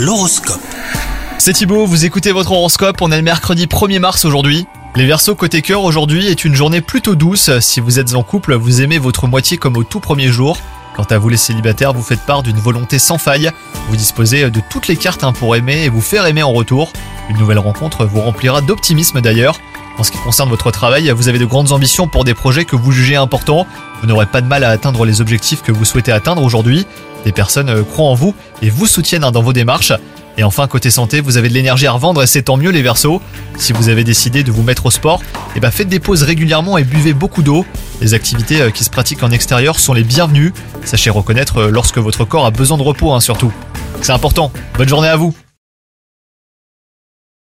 L'horoscope. C'est Thibaut, vous écoutez votre horoscope, on est le mercredi 1er mars aujourd'hui. Les Verseaux côté cœur aujourd'hui est une journée plutôt douce. Si vous êtes en couple, vous aimez votre moitié comme au tout premier jour. Quant à vous les célibataires, vous faites part d'une volonté sans faille. Vous disposez de toutes les cartes hein, pour aimer et vous faire aimer en retour. Une nouvelle rencontre vous remplira d'optimisme d'ailleurs. En ce qui concerne votre travail, vous avez de grandes ambitions pour des projets que vous jugez importants. Vous n'aurez pas de mal à atteindre les objectifs que vous souhaitez atteindre aujourd'hui. Des personnes euh, croient en vous et vous soutiennent hein, dans vos démarches. Et enfin, côté santé, vous avez de l'énergie à revendre et c'est tant mieux les versos. Si vous avez décidé de vous mettre au sport, eh ben faites des pauses régulièrement et buvez beaucoup d'eau. Les activités euh, qui se pratiquent en extérieur sont les bienvenues. Sachez reconnaître euh, lorsque votre corps a besoin de repos hein, surtout. C'est important. Bonne journée à vous